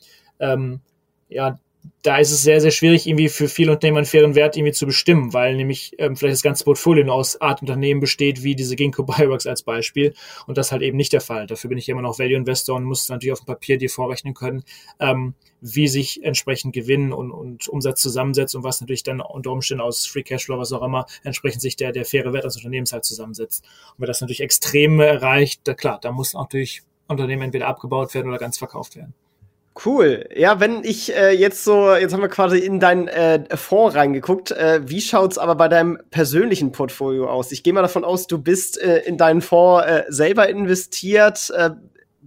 ähm, ja, da ist es sehr, sehr schwierig, irgendwie für viele Unternehmen einen fairen Wert irgendwie zu bestimmen, weil nämlich ähm, vielleicht das ganze Portfolio nur aus Art Unternehmen besteht, wie diese Ginkgo Bioworks als Beispiel. Und das halt eben nicht der Fall. Dafür bin ich immer noch Value Investor und muss natürlich auf dem Papier dir vorrechnen können, ähm, wie sich entsprechend Gewinn und, und Umsatz zusammensetzt und was natürlich dann unter Umständen aus Free Cashflow, was auch immer, entsprechend sich der, der faire Wert des Unternehmens halt zusammensetzt. Und wenn das natürlich extrem erreicht, da, klar, da muss natürlich Unternehmen entweder abgebaut werden oder ganz verkauft werden. Cool. Ja, wenn ich äh, jetzt so, jetzt haben wir quasi in deinen äh, Fonds reingeguckt. Äh, wie schaut's aber bei deinem persönlichen Portfolio aus? Ich gehe mal davon aus, du bist äh, in deinen Fonds äh, selber investiert, äh,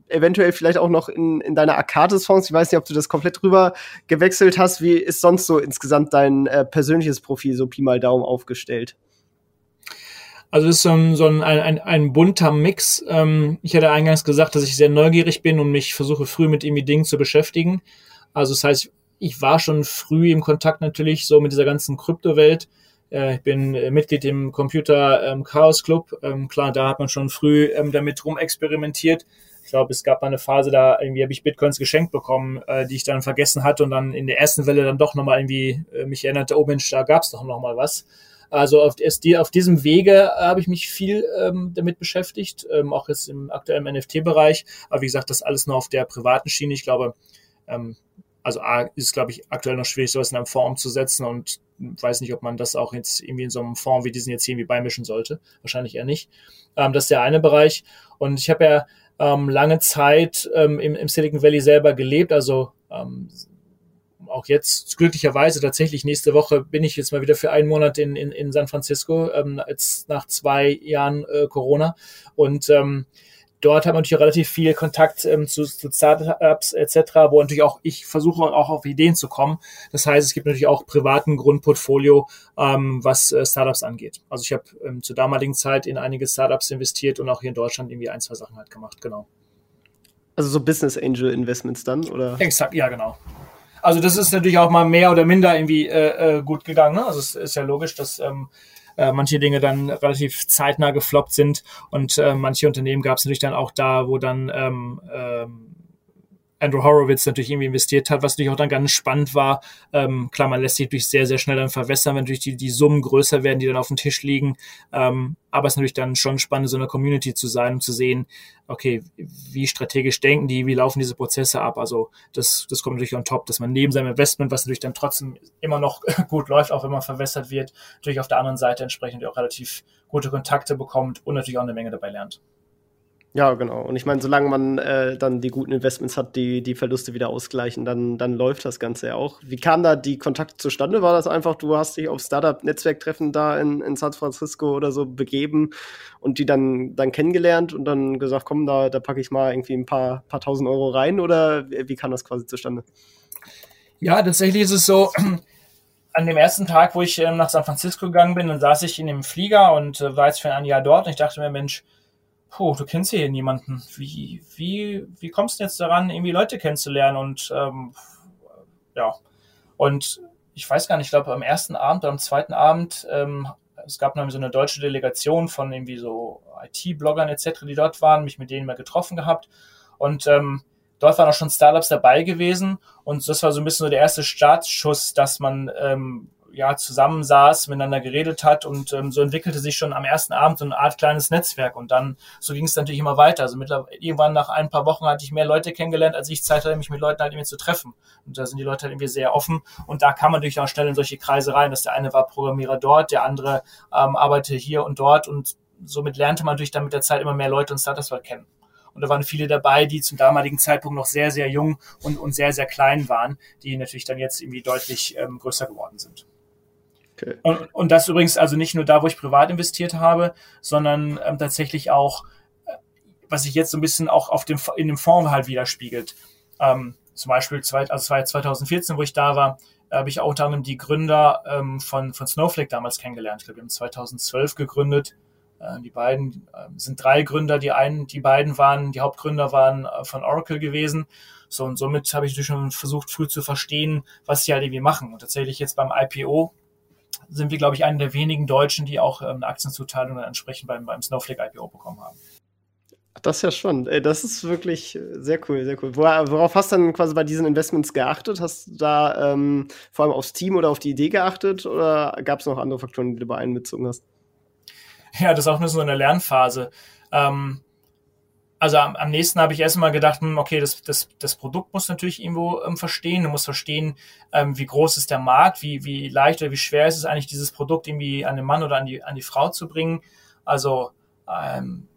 eventuell vielleicht auch noch in, in deine Arcades-Fonds. Ich weiß nicht, ob du das komplett rüber gewechselt hast. Wie ist sonst so insgesamt dein äh, persönliches Profil so Pi mal Daumen aufgestellt? Also es ist so ein, so ein, ein, ein bunter Mix. Ähm, ich hatte eingangs gesagt, dass ich sehr neugierig bin und mich versuche früh mit irgendwie Dingen zu beschäftigen. Also das heißt, ich war schon früh im Kontakt natürlich so mit dieser ganzen Kryptowelt. Äh, ich bin äh, Mitglied im Computer ähm, Chaos Club. Ähm, klar, da hat man schon früh ähm, damit rumexperimentiert. Ich glaube, es gab mal eine Phase, da irgendwie habe ich Bitcoins geschenkt bekommen, äh, die ich dann vergessen hatte und dann in der ersten Welle dann doch nochmal irgendwie äh, mich erinnerte, oh Mensch, da gab es doch nochmal was. Also auf, auf diesem Wege äh, habe ich mich viel ähm, damit beschäftigt, ähm, auch jetzt im aktuellen NFT-Bereich. Aber wie gesagt, das alles nur auf der privaten Schiene. Ich glaube, ähm, also A, ist glaube ich, aktuell noch schwierig, sowas in einem Fonds umzusetzen und weiß nicht, ob man das auch jetzt irgendwie in so einem Fonds wie diesen jetzt irgendwie beimischen sollte. Wahrscheinlich eher nicht. Ähm, das ist der eine Bereich. Und ich habe ja ähm, lange Zeit ähm, im, im Silicon Valley selber gelebt, also ähm, auch jetzt glücklicherweise tatsächlich nächste Woche bin ich jetzt mal wieder für einen Monat in, in, in San Francisco, ähm, jetzt nach zwei Jahren äh, Corona. Und ähm, dort hat man natürlich relativ viel Kontakt ähm, zu, zu Startups etc., wo natürlich auch ich versuche auch auf Ideen zu kommen. Das heißt, es gibt natürlich auch privaten Grundportfolio, ähm, was äh, Startups angeht. Also ich habe ähm, zur damaligen Zeit in einige Startups investiert und auch hier in Deutschland irgendwie ein, zwei Sachen halt gemacht, genau. Also so Business Angel Investments dann, oder? Exakt, ja, genau. Also das ist natürlich auch mal mehr oder minder irgendwie äh, äh, gut gegangen. Ne? Also es ist ja logisch, dass ähm, äh, manche Dinge dann relativ zeitnah gefloppt sind und äh, manche Unternehmen gab es natürlich dann auch da, wo dann ähm, ähm, Andrew Horowitz natürlich irgendwie investiert hat, was natürlich auch dann ganz spannend war. Ähm, klar, man lässt sich natürlich sehr, sehr schnell dann verwässern, wenn natürlich die, die Summen größer werden, die dann auf dem Tisch liegen. Ähm, aber es ist natürlich dann schon spannend, so eine Community zu sein und zu sehen, okay, wie strategisch denken die, wie laufen diese Prozesse ab. Also das, das kommt natürlich on top, dass man neben seinem Investment, was natürlich dann trotzdem immer noch gut läuft, auch wenn man verwässert wird, natürlich auf der anderen Seite entsprechend auch relativ gute Kontakte bekommt und natürlich auch eine Menge dabei lernt. Ja, genau. Und ich meine, solange man äh, dann die guten Investments hat, die die Verluste wieder ausgleichen, dann, dann läuft das Ganze ja auch. Wie kam da die Kontakte zustande? War das einfach, du hast dich auf Startup-Netzwerktreffen da in, in San Francisco oder so begeben und die dann, dann kennengelernt und dann gesagt, komm, da, da packe ich mal irgendwie ein paar, paar tausend Euro rein oder wie, kam das quasi zustande? Ja, tatsächlich ist es so, an dem ersten Tag, wo ich ähm, nach San Francisco gegangen bin, dann saß ich in dem Flieger und äh, war jetzt für ein Jahr dort und ich dachte mir, Mensch, puh, du kennst hier niemanden. Wie, wie, wie kommst du jetzt daran, irgendwie Leute kennenzulernen? Und ähm, ja, und ich weiß gar nicht, ich glaube am ersten Abend oder am zweiten Abend, ähm, es gab noch so eine deutsche Delegation von irgendwie so IT-Bloggern etc., die dort waren, mich mit denen mal getroffen gehabt. Und ähm, dort waren auch schon Startups dabei gewesen. Und das war so ein bisschen so der erste Startschuss, dass man ähm, ja, zusammensaß, miteinander geredet hat und ähm, so entwickelte sich schon am ersten Abend so eine Art kleines Netzwerk und dann, so ging es natürlich immer weiter. Also mittlerweile, irgendwann nach ein paar Wochen hatte ich mehr Leute kennengelernt, als ich Zeit hatte, mich mit Leuten halt irgendwie zu treffen. Und da sind die Leute halt irgendwie sehr offen und da kann man natürlich auch schnell in solche Kreise rein, dass der eine war Programmierer dort, der andere ähm, arbeitete hier und dort und somit lernte man natürlich dann mit der Zeit immer mehr Leute und Startups halt kennen. Und da waren viele dabei, die zum damaligen Zeitpunkt noch sehr, sehr jung und, und sehr, sehr klein waren, die natürlich dann jetzt irgendwie deutlich ähm, größer geworden sind. Okay. Und, und das übrigens also nicht nur da, wo ich privat investiert habe, sondern ähm, tatsächlich auch, äh, was sich jetzt so ein bisschen auch auf dem, in dem Fonds halt widerspiegelt. Ähm, zum Beispiel zwei, also 2014, wo ich da war, habe ich auch unter die Gründer ähm, von, von Snowflake damals kennengelernt. Ich glaube, wir haben 2012 gegründet. Äh, die beiden äh, sind drei Gründer. Die einen, die beiden waren, die Hauptgründer waren äh, von Oracle gewesen. So und somit habe ich natürlich schon versucht, früh zu verstehen, was sie halt irgendwie machen. Und tatsächlich jetzt beim IPO sind wir, glaube ich, einer der wenigen Deutschen, die auch ähm, eine Aktienzuteilung dann entsprechend beim, beim Snowflake IPO bekommen haben. Das ist ja spannend. Das ist wirklich sehr cool, sehr cool. Worauf hast du dann quasi bei diesen Investments geachtet? Hast du da ähm, vor allem aufs Team oder auf die Idee geachtet oder gab es noch andere Faktoren, die du bei einbezogen hast? Ja, das ist auch nur so eine Lernphase. Ähm, also am, am nächsten habe ich erstmal gedacht, hm, okay, das, das, das Produkt muss natürlich irgendwo ähm, verstehen. Du musst verstehen, ähm, wie groß ist der Markt, wie, wie leicht oder wie schwer ist es eigentlich, dieses Produkt irgendwie an den Mann oder an die, an die Frau zu bringen. Also ähm,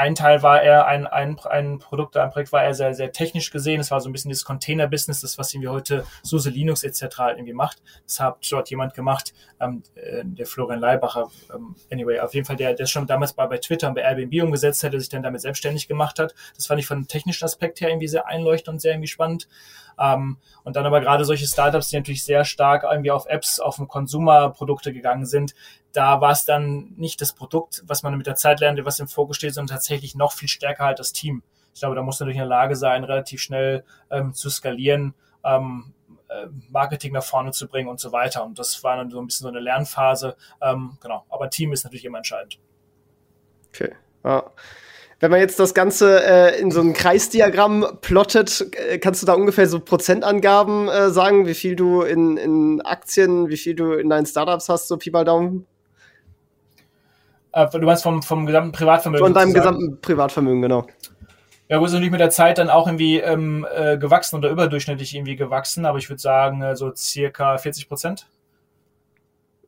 ein Teil war er, ein, ein, ein Produkt, ein Projekt war er sehr, sehr technisch gesehen. Es war so ein bisschen das Container-Business, das, was irgendwie heute SUSE Linux etc. Irgendwie macht. Das hat dort jemand gemacht, ähm, äh, der Florian Leibacher, ähm, anyway, auf jeden Fall, der, der schon damals bei, bei Twitter und bei Airbnb umgesetzt hat, der sich dann damit selbstständig gemacht hat. Das fand ich von technischen Aspekt her irgendwie sehr einleuchtend und sehr irgendwie spannend. Ähm, und dann aber gerade solche Startups, die natürlich sehr stark irgendwie auf Apps, auf Consumer-Produkte gegangen sind, da war es dann nicht das Produkt, was man mit der Zeit lernte, was im Fokus steht, sondern tatsächlich noch viel stärker halt das Team. Ich glaube, da muss man natürlich in der Lage sein, relativ schnell ähm, zu skalieren, ähm, äh, Marketing nach vorne zu bringen und so weiter. Und das war dann so ein bisschen so eine Lernphase. Ähm, genau. Aber Team ist natürlich immer entscheidend. Okay. Ja. Wenn man jetzt das Ganze äh, in so ein Kreisdiagramm plottet, äh, kannst du da ungefähr so Prozentangaben äh, sagen, wie viel du in, in Aktien, wie viel du in deinen Startups hast, so Pi mal Daumen? Äh, du meinst vom, vom gesamten Privatvermögen? Von deinem sozusagen. gesamten Privatvermögen, genau. Ja, gut, ist natürlich mit der Zeit dann auch irgendwie ähm, äh, gewachsen oder überdurchschnittlich irgendwie gewachsen, aber ich würde sagen, äh, so circa 40 Prozent.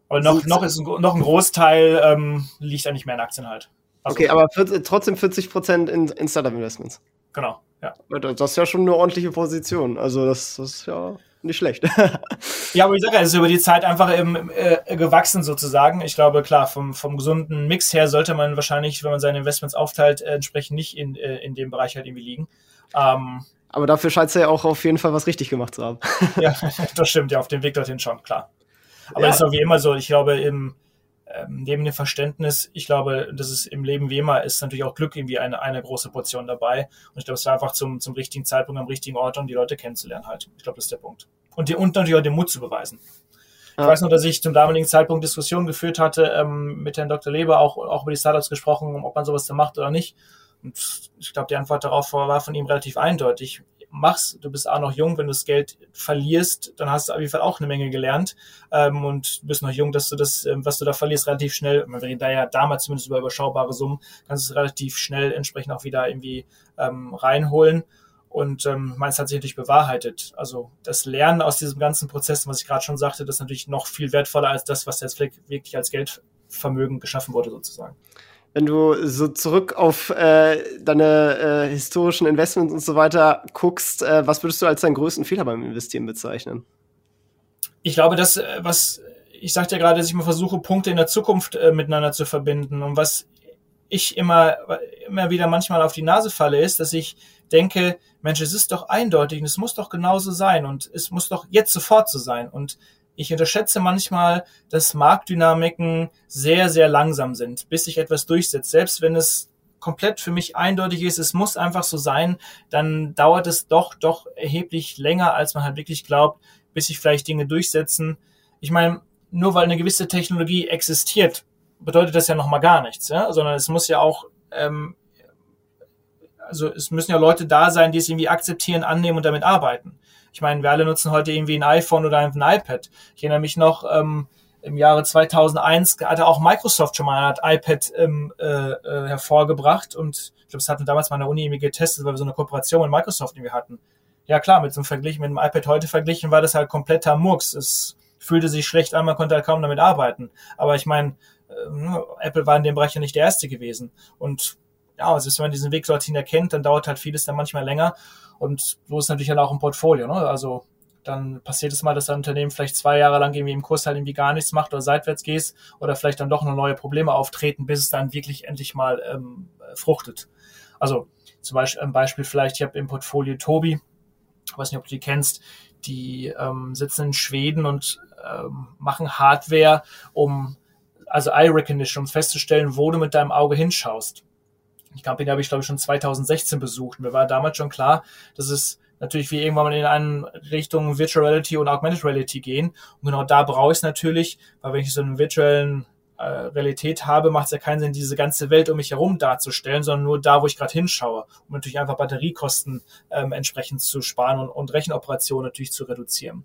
Aber noch, noch, ist ein, noch ein Großteil ähm, liegt eigentlich mehr in Aktien halt. Also, okay, aber 40, trotzdem 40 Prozent in, in Startup-Investments. Genau, ja. Das ist ja schon eine ordentliche Position. Also das, das ist ja nicht schlecht. ja, aber ich sage ja, es ist über die Zeit einfach eben, äh, gewachsen sozusagen. Ich glaube, klar, vom, vom gesunden Mix her sollte man wahrscheinlich, wenn man seine Investments aufteilt, äh, entsprechend nicht in, äh, in dem Bereich halt irgendwie liegen. Ähm, aber dafür scheint es ja auch auf jeden Fall was richtig gemacht zu haben. ja, das stimmt, ja, auf dem Weg dorthin schon, klar. Aber ja. das ist auch wie immer so, ich glaube, im, ähm, neben dem Verständnis, ich glaube, das ist im Leben wie immer, ist natürlich auch Glück irgendwie eine, eine große Portion dabei. Und ich glaube, es war einfach zum, zum richtigen Zeitpunkt am richtigen Ort, um die Leute kennenzulernen halt. Ich glaube, das ist der Punkt. Und, die, und natürlich auch den Mut zu beweisen. Ich weiß nur, dass ich zum damaligen Zeitpunkt Diskussionen geführt hatte, ähm, mit Herrn Dr. Leber auch, auch über die Startups gesprochen, ob man sowas da macht oder nicht. Und ich glaube, die Antwort darauf war von ihm relativ eindeutig mach's. Du bist auch noch jung, wenn du das Geld verlierst, dann hast du auf jeden Fall auch eine Menge gelernt ähm, und bist noch jung, dass du das, ähm, was du da verlierst, relativ schnell, wir reden da ja damals zumindest über überschaubare Summen, kannst du es relativ schnell entsprechend auch wieder irgendwie ähm, reinholen. Und ähm, meins hat sich natürlich bewahrheitet. Also das Lernen aus diesem ganzen Prozess, was ich gerade schon sagte, das ist natürlich noch viel wertvoller als das, was jetzt wirklich als Geldvermögen geschaffen wurde, sozusagen wenn du so zurück auf äh, deine äh, historischen Investments und so weiter guckst, äh, was würdest du als deinen größten Fehler beim Investieren bezeichnen? Ich glaube, dass äh, was ich sagte ja gerade, dass ich mal versuche, Punkte in der Zukunft äh, miteinander zu verbinden. Und was ich immer, immer wieder manchmal auf die Nase falle, ist, dass ich denke, Mensch, es ist doch eindeutig und es muss doch genauso sein und es muss doch jetzt sofort so sein. Und ich unterschätze manchmal, dass Marktdynamiken sehr, sehr langsam sind, bis sich etwas durchsetzt. Selbst wenn es komplett für mich eindeutig ist, es muss einfach so sein, dann dauert es doch, doch erheblich länger, als man halt wirklich glaubt, bis sich vielleicht Dinge durchsetzen. Ich meine, nur weil eine gewisse Technologie existiert, bedeutet das ja noch mal gar nichts, ja? sondern es muss ja auch, ähm, also es müssen ja Leute da sein, die es irgendwie akzeptieren, annehmen und damit arbeiten. Ich meine, wir alle nutzen heute irgendwie ein iPhone oder ein iPad. Ich erinnere mich noch, ähm, im Jahre 2001 hatte auch Microsoft schon mal ein iPad ähm, äh, äh, hervorgebracht und ich glaube, das hatten damals mal an der Uni irgendwie getestet, weil wir so eine Kooperation mit Microsoft irgendwie hatten. Ja klar, mit so einem Vergleich mit dem iPad heute verglichen war das halt kompletter Murks. Es fühlte sich schlecht an, man konnte halt kaum damit arbeiten. Aber ich meine, äh, Apple war in dem Bereich ja nicht der erste gewesen. Und ja, also wenn man diesen Weg dorthin erkennt, dann dauert halt vieles dann manchmal länger. Und so ist natürlich halt auch ein Portfolio. Ne? Also dann passiert es mal, dass ein Unternehmen vielleicht zwei Jahre lang irgendwie im Kurs halt irgendwie gar nichts macht oder seitwärts gehst oder vielleicht dann doch noch neue Probleme auftreten, bis es dann wirklich endlich mal ähm, fruchtet. Also zum Beispiel ein Beispiel vielleicht, ich habe im Portfolio Tobi, weiß nicht, ob du die kennst, die ähm, sitzen in Schweden und ähm, machen Hardware, um also Eye Recognition, um festzustellen, wo du mit deinem Auge hinschaust. Ich glaube, den habe ich, glaube ich, schon 2016 besucht. Mir war damals schon klar, dass es natürlich wie irgendwann mal in eine Richtung Virtual Reality und Augmented Reality gehen. Und genau da brauche ich es natürlich, weil wenn ich so einen virtuellen äh, Realität habe, macht es ja keinen Sinn, diese ganze Welt um mich herum darzustellen, sondern nur da, wo ich gerade hinschaue, um natürlich einfach Batteriekosten ähm, entsprechend zu sparen und, und Rechenoperationen natürlich zu reduzieren.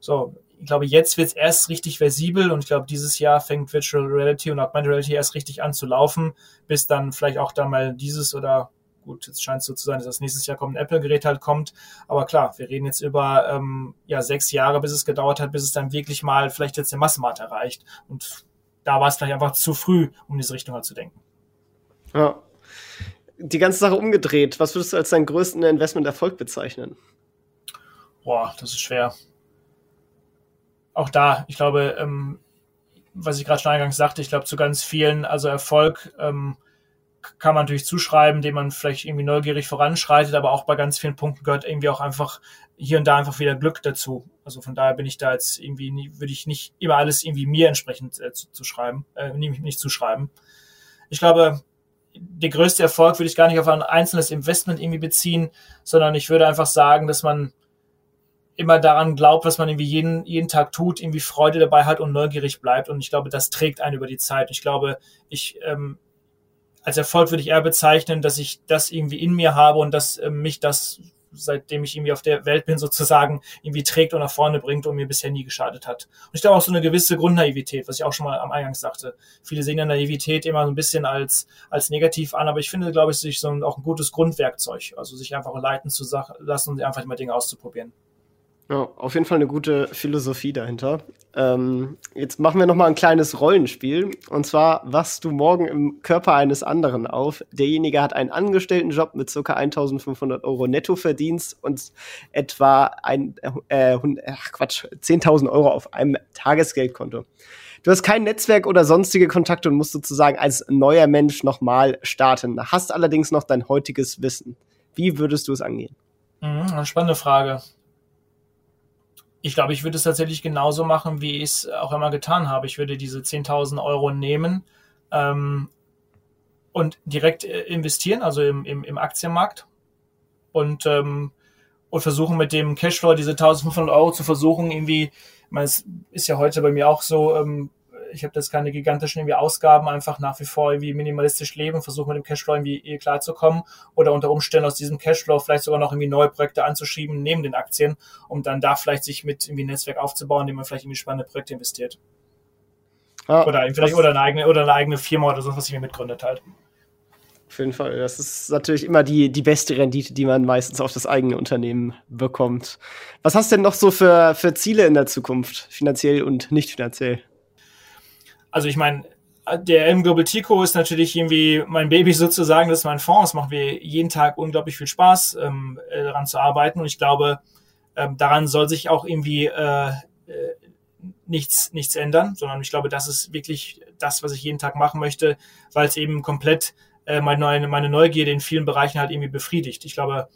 So, ich glaube, jetzt wird es erst richtig versibel und ich glaube, dieses Jahr fängt Virtual Reality und Augmented Reality erst richtig an zu laufen, bis dann vielleicht auch dann mal dieses oder gut, jetzt scheint es so zu sein, dass das nächstes Jahr kommt ein Apple-Gerät halt kommt. Aber klar, wir reden jetzt über ähm, ja sechs Jahre, bis es gedauert hat, bis es dann wirklich mal vielleicht jetzt den Massenmarkt erreicht. Und da war es vielleicht einfach zu früh, um diese Richtung halt zu denken. Ja. Die ganze Sache umgedreht. Was würdest du als deinen größten Investment-Erfolg bezeichnen? Boah, das ist schwer. Auch da, ich glaube, ähm, was ich gerade schon eingangs sagte, ich glaube zu ganz vielen, also Erfolg ähm, kann man natürlich zuschreiben, dem man vielleicht irgendwie neugierig voranschreitet, aber auch bei ganz vielen Punkten gehört irgendwie auch einfach hier und da einfach wieder Glück dazu. Also von daher bin ich da jetzt irgendwie, würde ich nicht immer alles irgendwie mir entsprechend äh, zu, zu schreiben, äh, nicht, nicht zuschreiben. Ich glaube, der größte Erfolg würde ich gar nicht auf ein einzelnes Investment irgendwie beziehen, sondern ich würde einfach sagen, dass man immer daran glaubt, was man irgendwie jeden, jeden Tag tut, irgendwie Freude dabei hat und neugierig bleibt. Und ich glaube, das trägt einen über die Zeit. Ich glaube, ich ähm, als Erfolg würde ich eher bezeichnen, dass ich das irgendwie in mir habe und dass äh, mich das, seitdem ich irgendwie auf der Welt bin, sozusagen irgendwie trägt und nach vorne bringt und mir bisher nie geschadet hat. Und ich glaube auch so eine gewisse Grundnaivität, was ich auch schon mal am Eingang sagte. Viele sehen ja Naivität immer so ein bisschen als, als negativ an, aber ich finde, glaube ich, sich so ein, auch ein gutes Grundwerkzeug, also sich einfach leiten zu lassen und einfach mal Dinge auszuprobieren. Ja, auf jeden Fall eine gute Philosophie dahinter. Ähm, jetzt machen wir noch mal ein kleines Rollenspiel. Und zwar wachst du morgen im Körper eines anderen auf. Derjenige hat einen Angestelltenjob mit ca. 1500 Euro Nettoverdienst und etwa ein, äh, ach Quatsch, 10.000 Euro auf einem Tagesgeldkonto. Du hast kein Netzwerk oder sonstige Kontakte und musst sozusagen als neuer Mensch nochmal starten. Hast allerdings noch dein heutiges Wissen. Wie würdest du es angehen? Mhm, spannende Frage ich glaube, ich würde es tatsächlich genauso machen, wie ich es auch immer getan habe. Ich würde diese 10.000 Euro nehmen ähm, und direkt äh, investieren, also im, im, im Aktienmarkt und, ähm, und versuchen mit dem Cashflow diese 1.500 Euro zu versuchen, irgendwie, ich meine, es ist ja heute bei mir auch so, ähm, ich habe das keine gigantischen irgendwie Ausgaben, einfach nach wie vor irgendwie minimalistisch leben, versuche mit dem Cashflow irgendwie klarzukommen oder unter Umständen aus diesem Cashflow vielleicht sogar noch irgendwie neue Projekte anzuschieben neben den Aktien, um dann da vielleicht sich mit irgendwie ein Netzwerk aufzubauen, indem man vielleicht irgendwie spannende Projekte investiert. Ah, oder vielleicht oder eine eigene oder eine eigene Firma oder so, was ich mir mitgründet halt. Auf jeden Fall. Das ist natürlich immer die, die beste Rendite, die man meistens auf das eigene Unternehmen bekommt. Was hast du denn noch so für, für Ziele in der Zukunft, finanziell und nicht finanziell? Also ich meine, der M Global Tico ist natürlich irgendwie mein Baby sozusagen, das ist mein Fonds. Es macht mir jeden Tag unglaublich viel Spaß, ähm, äh, daran zu arbeiten. Und ich glaube, ähm, daran soll sich auch irgendwie äh, äh, nichts, nichts ändern, sondern ich glaube, das ist wirklich das, was ich jeden Tag machen möchte, weil es eben komplett äh, meine, meine Neugierde in vielen Bereichen halt irgendwie befriedigt. Ich glaube,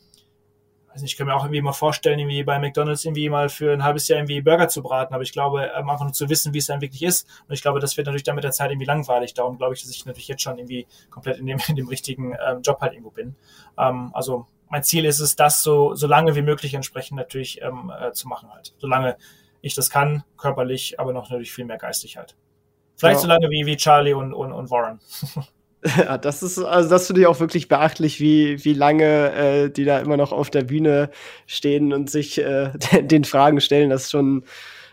also ich kann mir auch irgendwie mal vorstellen, irgendwie bei McDonalds irgendwie mal für ein halbes Jahr irgendwie Burger zu braten, aber ich glaube, ähm, einfach nur zu wissen, wie es dann wirklich ist. Und ich glaube, das wird natürlich dann mit der Zeit irgendwie langweilig. Darum glaube ich, dass ich natürlich jetzt schon irgendwie komplett in dem, in dem richtigen ähm, Job halt irgendwo bin. Ähm, also mein Ziel ist es, das so, so lange wie möglich entsprechend natürlich ähm, äh, zu machen halt. Solange ich das kann, körperlich, aber noch natürlich viel mehr geistig halt. Vielleicht ja. so lange wie, wie Charlie und, und, und Warren. Ja, das ist, also das finde ich auch wirklich beachtlich, wie, wie lange äh, die da immer noch auf der Bühne stehen und sich äh, den Fragen stellen. Das ist schon,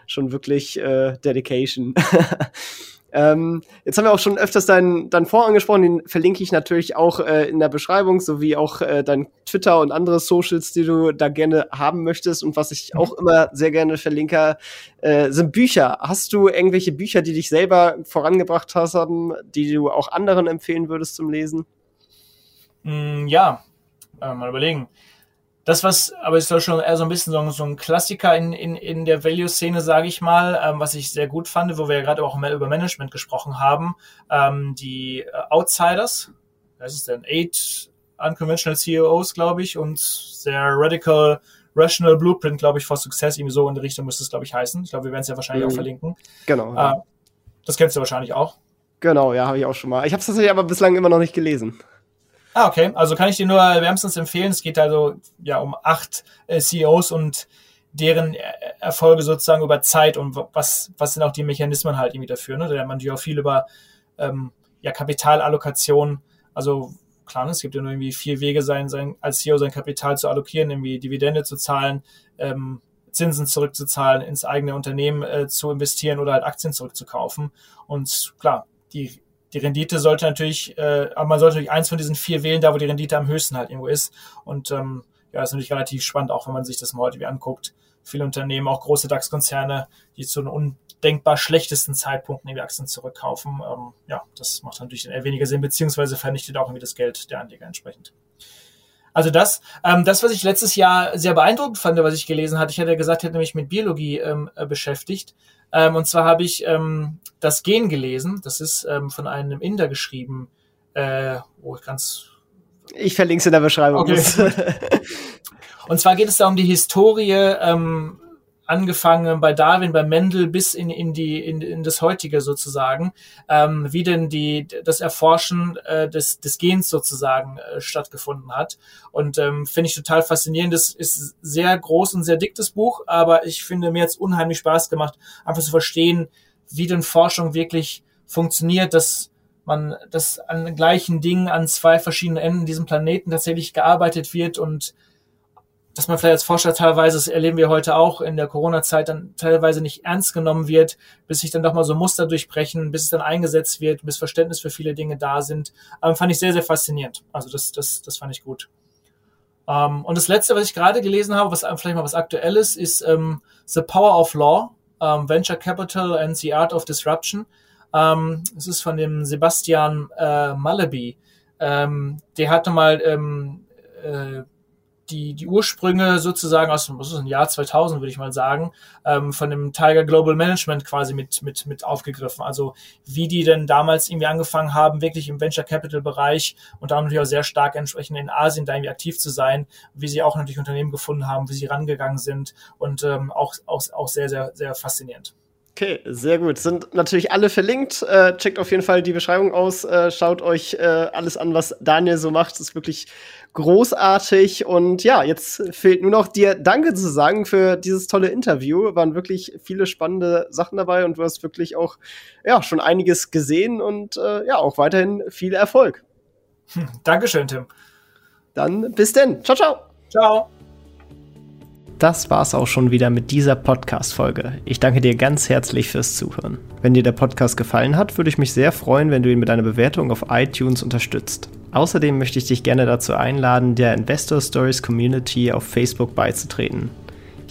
schon wirklich äh, Dedication. Ähm, jetzt haben wir auch schon öfters deinen dein Fonds angesprochen, den verlinke ich natürlich auch äh, in der Beschreibung, sowie auch äh, dein Twitter und andere Socials, die du da gerne haben möchtest. Und was ich mhm. auch immer sehr gerne verlinke, äh, sind Bücher. Hast du irgendwelche Bücher, die dich selber vorangebracht hast, haben, die du auch anderen empfehlen würdest zum Lesen? Mm, ja, äh, mal überlegen das, was, aber ist doch schon eher so ein bisschen so, so ein Klassiker in, in, in der Value-Szene, sage ich mal, ähm, was ich sehr gut fand, wo wir ja gerade auch mehr über Management gesprochen haben, ähm, die äh, Outsiders, was ist denn, Eight Unconventional CEOs, glaube ich, und der Radical Rational Blueprint, glaube ich, for Success, irgendwie so in die Richtung müsste es, glaube ich, heißen. Ich glaube, wir werden es ja wahrscheinlich mhm. auch verlinken. Genau. Ja. Äh, das kennst du wahrscheinlich auch. Genau, ja, habe ich auch schon mal. Ich habe es tatsächlich aber bislang immer noch nicht gelesen. Ah, okay. Also kann ich dir nur wärmstens empfehlen. Es geht also ja um acht äh, CEOs und deren Erfolge sozusagen über Zeit und was, was sind auch die Mechanismen halt irgendwie dafür. Ne? Da hat man natürlich auch viel über ähm, ja, Kapitalallokation, also klar, ne, es gibt ja nur irgendwie vier Wege, sein, sein, als CEO sein Kapital zu allokieren, irgendwie Dividende zu zahlen, ähm, Zinsen zurückzuzahlen, ins eigene Unternehmen äh, zu investieren oder halt Aktien zurückzukaufen. Und klar, die, die Rendite sollte natürlich, äh, aber man sollte natürlich eins von diesen vier wählen, da wo die Rendite am höchsten halt irgendwo ist. Und ähm, ja, ist natürlich relativ spannend, auch wenn man sich das mal heute wie anguckt. Viele Unternehmen, auch große DAX-Konzerne, die zu einem denkbar schlechtesten Zeitpunkt irgendwie Aktien zurückkaufen. Ähm, ja, das macht natürlich eher weniger Sinn, beziehungsweise vernichtet auch irgendwie das Geld der Anleger entsprechend. Also das, ähm, das, was ich letztes Jahr sehr beeindruckend fand, was ich gelesen hatte, ich hatte ja gesagt, ich hätte mich mit Biologie ähm, äh, beschäftigt. Ähm, und zwar habe ich ähm, das Gen gelesen. Das ist ähm, von einem Inder geschrieben. Äh, oh, ich kann's. Ich verlinke es in der Beschreibung. Okay. und zwar geht es da um die Historie ähm, angefangen bei Darwin, bei Mendel bis in, in, die, in, in das heutige sozusagen, ähm, wie denn die, das Erforschen äh, des, des Gens sozusagen äh, stattgefunden hat. Und ähm, finde ich total faszinierend. Das ist sehr groß und sehr dick, das Buch, aber ich finde, mir jetzt unheimlich Spaß gemacht, einfach zu verstehen, wie denn Forschung wirklich funktioniert, dass man, dass an gleichen Dingen an zwei verschiedenen Enden diesem Planeten tatsächlich gearbeitet wird und dass man vielleicht als Forscher teilweise, das erleben wir heute auch in der Corona-Zeit, dann teilweise nicht ernst genommen wird, bis sich dann doch mal so Muster durchbrechen, bis es dann eingesetzt wird, bis Verständnis für viele Dinge da sind. Ähm, fand ich sehr, sehr faszinierend. Also das, das, das fand ich gut. Ähm, und das letzte, was ich gerade gelesen habe, was vielleicht mal was Aktuelles, ist ähm, The Power of Law, ähm, Venture Capital and the Art of Disruption. Ähm, es ist von dem Sebastian äh, Malaby. Ähm, der hatte mal ähm, äh, die, die Ursprünge sozusagen aus ein Jahr 2000, würde ich mal sagen, ähm, von dem Tiger Global Management quasi mit, mit, mit aufgegriffen. Also wie die denn damals irgendwie angefangen haben, wirklich im Venture Capital Bereich und da natürlich auch sehr stark entsprechend in Asien da irgendwie aktiv zu sein, wie sie auch natürlich Unternehmen gefunden haben, wie sie rangegangen sind und ähm, auch, auch, auch sehr, sehr, sehr faszinierend. Okay, sehr gut. Sind natürlich alle verlinkt. Äh, checkt auf jeden Fall die Beschreibung aus. Äh, schaut euch äh, alles an, was Daniel so macht. Ist wirklich großartig. Und ja, jetzt fehlt nur noch dir Danke zu sagen für dieses tolle Interview. Waren wirklich viele spannende Sachen dabei und du hast wirklich auch ja schon einiges gesehen und äh, ja auch weiterhin viel Erfolg. Hm, Dankeschön, Tim. Dann bis denn. Ciao, ciao. Ciao das war's auch schon wieder mit dieser Podcast-Folge. Ich danke dir ganz herzlich fürs Zuhören. Wenn dir der Podcast gefallen hat, würde ich mich sehr freuen, wenn du ihn mit einer Bewertung auf iTunes unterstützt. Außerdem möchte ich dich gerne dazu einladen, der Investor Stories Community auf Facebook beizutreten.